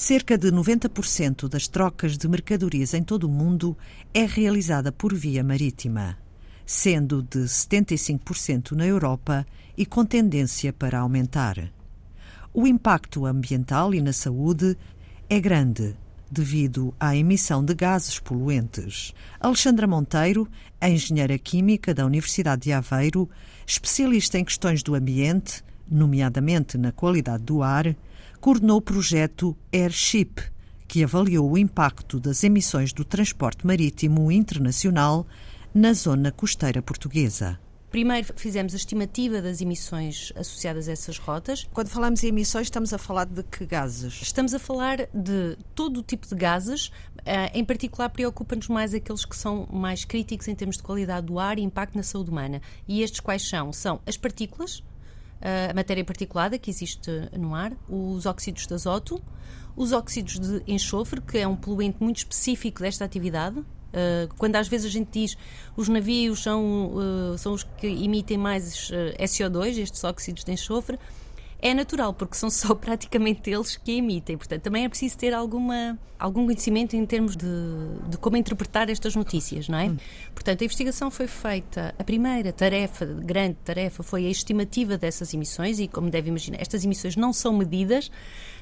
Cerca de 90% das trocas de mercadorias em todo o mundo é realizada por via marítima, sendo de 75% na Europa e com tendência para aumentar. O impacto ambiental e na saúde é grande devido à emissão de gases poluentes. Alexandra Monteiro, engenheira química da Universidade de Aveiro, especialista em questões do ambiente, nomeadamente na qualidade do ar, coordenou o projeto Airship, que avaliou o impacto das emissões do transporte marítimo internacional na zona costeira portuguesa. Primeiro fizemos a estimativa das emissões associadas a essas rotas. Quando falamos em emissões, estamos a falar de que gases? Estamos a falar de todo o tipo de gases. Eh, em particular, preocupa-nos mais aqueles que são mais críticos em termos de qualidade do ar e impacto na saúde humana. E estes quais são? São as partículas, a matéria particulada que existe no ar, os óxidos de azoto, os óxidos de enxofre, que é um poluente muito específico desta atividade. Uh, quando às vezes a gente diz os navios são, uh, são os que emitem mais uh, SO2, estes óxidos de enxofre, é natural, porque são só praticamente eles que emitem. Portanto, também é preciso ter alguma, algum conhecimento em termos de, de como interpretar estas notícias, não é? Hum. Portanto, a investigação foi feita, a primeira tarefa, grande tarefa, foi a estimativa dessas emissões e, como deve imaginar, estas emissões não são medidas,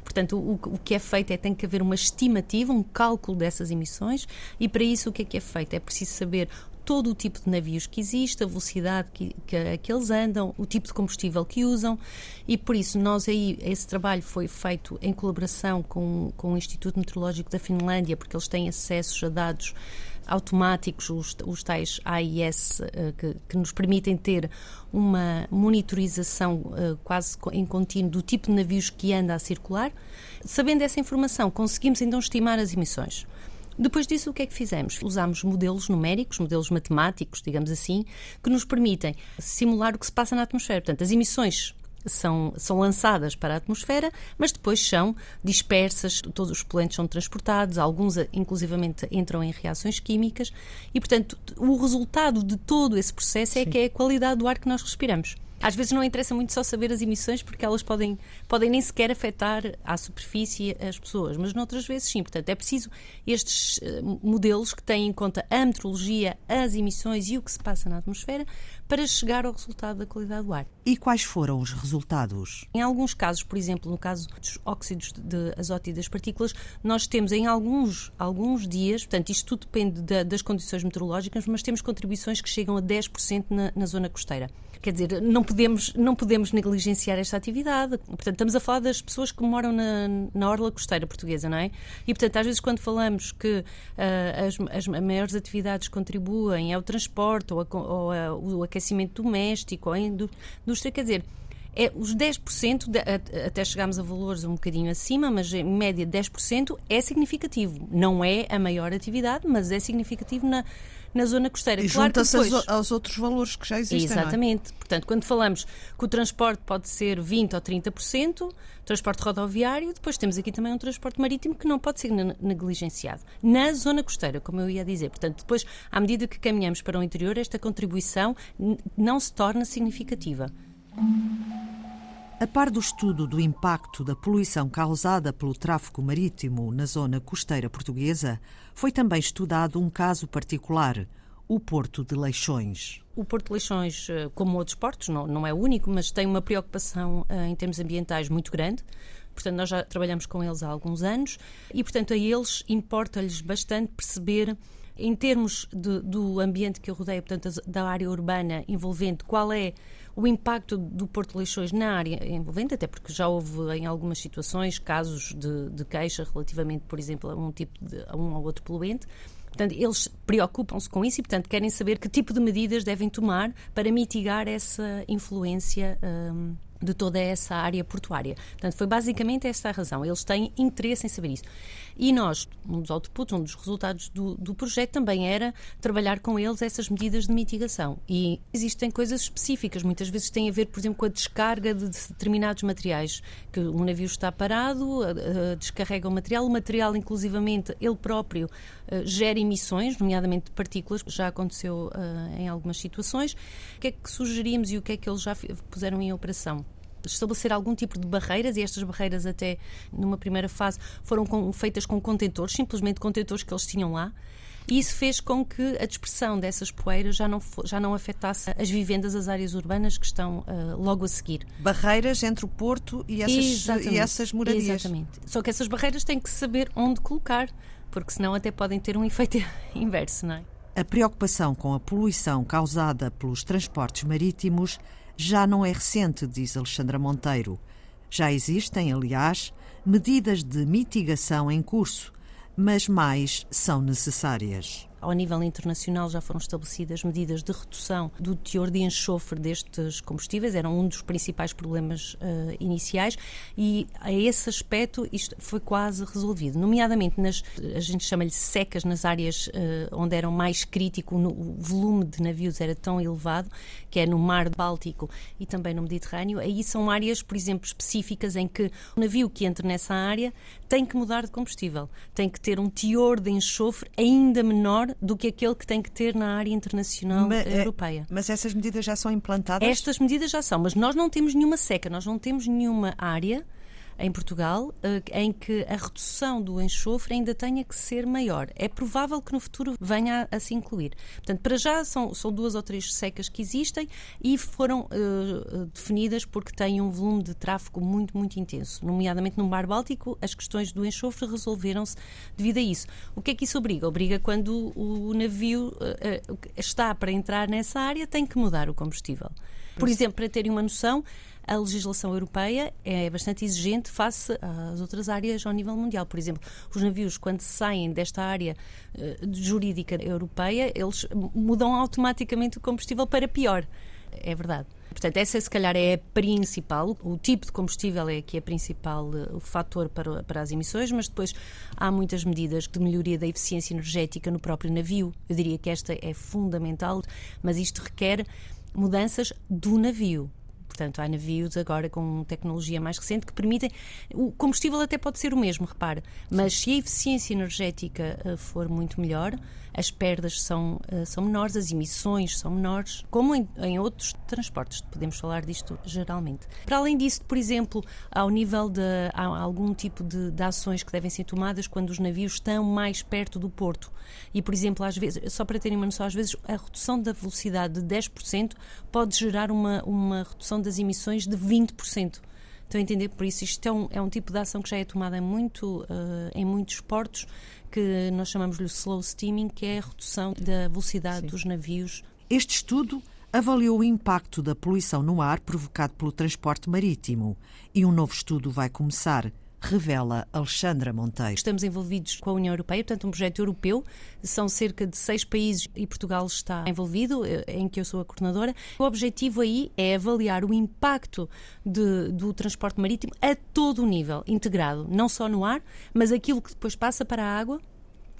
portanto, o, o que é feito é tem que haver uma estimativa, um cálculo dessas emissões e, para isso, o que é que é feito? É preciso saber todo o tipo de navios que existe, a velocidade que, que, que, eles andam, o tipo de combustível que usam e por isso nós aí, esse trabalho foi feito em colaboração com, com o Instituto Meteorológico da Finlândia, porque eles têm acesso a dados automáticos, os, os tais AIS, eh, que, que, nos permitem ter uma monitorização uh, quase em contínuo do tipo de navios que anda a circular. Sabendo essa informação, conseguimos então estimar as emissões. Depois disso, o que é que fizemos? Usámos modelos numéricos, modelos matemáticos, digamos assim, que nos permitem simular o que se passa na atmosfera. Portanto, as emissões são, são lançadas para a atmosfera, mas depois são dispersas, todos os poluentes são transportados, alguns inclusivamente entram em reações químicas e, portanto, o resultado de todo esse processo é Sim. que é a qualidade do ar que nós respiramos. Às vezes não interessa muito só saber as emissões porque elas podem, podem nem sequer afetar à superfície as pessoas, mas noutras vezes sim. Portanto, é preciso estes eh, modelos que têm em conta a meteorologia, as emissões e o que se passa na atmosfera para chegar ao resultado da qualidade do ar. E quais foram os resultados? Em alguns casos, por exemplo, no caso dos óxidos de azoto e das partículas, nós temos em alguns, alguns dias, portanto, isto tudo depende da, das condições meteorológicas, mas temos contribuições que chegam a 10% na, na zona costeira. Quer dizer, não podemos, não podemos negligenciar esta atividade. Portanto, estamos a falar das pessoas que moram na, na orla costeira portuguesa, não é? E, portanto, às vezes quando falamos que uh, as, as maiores atividades contribuem é o transporte ou, a, ou a, o aquecimento doméstico ou indústria, quer dizer, é os 10%, de, até chegámos a valores um bocadinho acima, mas em média 10% é significativo. Não é a maior atividade, mas é significativo na, na zona costeira. E claro junta-se depois... aos outros valores que já existem. É? Exatamente. É? Portanto, quando falamos que o transporte pode ser 20% ou 30%, transporte rodoviário, depois temos aqui também um transporte marítimo que não pode ser negligenciado. Na zona costeira, como eu ia dizer. Portanto, depois, à medida que caminhamos para o interior, esta contribuição não se torna significativa. A par do estudo do impacto da poluição causada pelo tráfego marítimo na zona costeira portuguesa, foi também estudado um caso particular, o Porto de Leixões. O Porto de Leixões, eh, como outros portos, não, não é o único, mas tem uma preocupação uh, em termos ambientais muito grande. Portanto, nós já trabalhamos com eles há alguns anos e, portanto, a eles importa-lhes bastante perceber em termos de, do ambiente que eu rodeio, portanto, da área urbana envolvente, qual é o impacto do Porto Leixões na área envolvente, até porque já houve em algumas situações casos de, de queixa relativamente, por exemplo, a um tipo de, a um ou outro poluente. Portanto, eles preocupam-se com isso e, portanto, querem saber que tipo de medidas devem tomar para mitigar essa influência. Um, de toda essa área portuária. Portanto, foi basicamente esta a razão. Eles têm interesse em saber isso. E nós, um dos outputs, um dos resultados do, do projeto também era trabalhar com eles essas medidas de mitigação. E existem coisas específicas, muitas vezes têm a ver, por exemplo, com a descarga de determinados materiais, que um navio está parado, descarrega o material, o material, inclusivamente, ele próprio gera emissões, nomeadamente de partículas, já aconteceu em algumas situações. O que é que sugerimos e o que é que eles já puseram em operação? Estabelecer algum tipo de barreiras e estas barreiras até numa primeira fase foram com, feitas com contentores, simplesmente contentores que eles tinham lá. E isso fez com que a dispersão dessas poeiras já não, já não afetasse as vivendas, as áreas urbanas que estão uh, logo a seguir. Barreiras entre o porto e essas, e essas moradias. Exatamente. Só que essas barreiras têm que saber onde colocar, porque senão até podem ter um efeito inverso, não é? A preocupação com a poluição causada pelos transportes marítimos já não é recente, diz Alexandra Monteiro. Já existem, aliás, medidas de mitigação em curso, mas mais são necessárias. Ao nível internacional já foram estabelecidas medidas de redução do teor de enxofre destes combustíveis, era um dos principais problemas uh, iniciais. E a esse aspecto isto foi quase resolvido, nomeadamente nas, a gente chama-lhe secas, nas áreas uh, onde era mais crítico, no, o volume de navios era tão elevado, que é no Mar Báltico e também no Mediterrâneo, aí são áreas, por exemplo, específicas em que o navio que entra nessa área tem que mudar de combustível, tem que ter um teor de enxofre ainda menor do que aquele que tem que ter na área internacional mas, eh, europeia. Mas essas medidas já são implantadas? Estas medidas já são, mas nós não temos nenhuma seca, nós não temos nenhuma área em Portugal eh, em que a redução do enxofre ainda tenha que ser maior. É provável que no futuro venha a, a se incluir. Portanto, para já são, são duas ou três secas que existem e foram uh, definidas porque têm um volume de tráfego muito, muito intenso. Nomeadamente no Mar Báltico, as questões do enxofre resolveram-se devido a isso. O que é que isso obriga? Obriga quando o, navio uh, está para entrar nessa área, tem que mudar o combustível. Por exemplo, para terem uma noção, a legislação europeia é bastante exigente face às outras áreas ao nível mundial. Por exemplo, os navios, quando saem desta área uh, jurídica europeia, eles mudam automaticamente o combustível para pior. É verdade. Portanto, essa se calhar é a principal, o tipo de combustível é aqui a principal eh, o fator para, para as emissões, mas depois há muitas medidas de melhoria da eficiência energética no próprio navio. Eu diria que esta é fundamental, mas isto requer mudanças do navio. Portanto, há navios agora com tecnologia mais recente que permitem. O combustível até pode ser o mesmo, repare, mas se a eficiência energética uh, for muito melhor, as perdas são, uh, são menores, as emissões são menores, como em, em, outros transportes. Podemos falar disto geralmente. Para além disso, por exemplo, ao nível de há algum tipo de, de ações que devem ser tomadas quando os navios estão mais perto do porto. E, por exemplo, às vezes, só para terem uma noção, às vezes a redução da velocidade de 10% pode gerar uma, uma redução das emissões de 20%. Estão a entender? Por isso, isto é um, é um tipo de ação que já é tomada muito, uh, em muitos portos, que nós chamamos-lhe slow steaming, que é a redução da velocidade Sim. dos navios. Este estudo avaliou o impacto da poluição no ar provocado pelo transporte marítimo e um novo estudo vai começar revela Alexandra Monteiro. Estamos envolvidos com a União Europeia, portanto, um projeto europeu. São cerca de seis países e Portugal está envolvido, eh, em que eu sou a coordenadora. O objetivo aí é avaliar o impacto de, do transporte marítimo a todo o nível, integrado, não só no ar, mas aquilo que depois passa para a água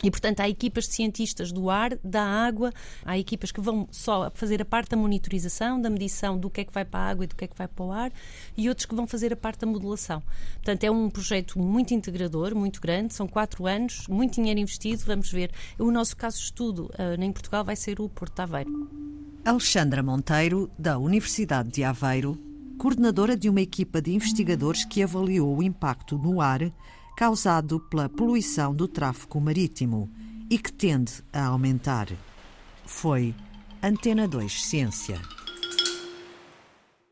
e, portanto, há equipas de cientistas do ar, da água, há equipas que vão só fazer a parte da monitorização, da medição do que é que vai para a água e do que é que vai para o ar, e outros que vão fazer a parte da modulação. Portanto, é um projeto muito integrador, muito grande, são quatro anos, muito dinheiro investido, vamos ver. O nosso caso de estudo uh, em Portugal vai ser o Porto Aveiro. Alexandra Monteiro, da Universidade de Aveiro, coordenadora de uma equipa de investigadores que avaliou o impacto no ar causado pela poluição do tráfego marítimo e que tende a aumentar. Foi Antena 2 Ciência.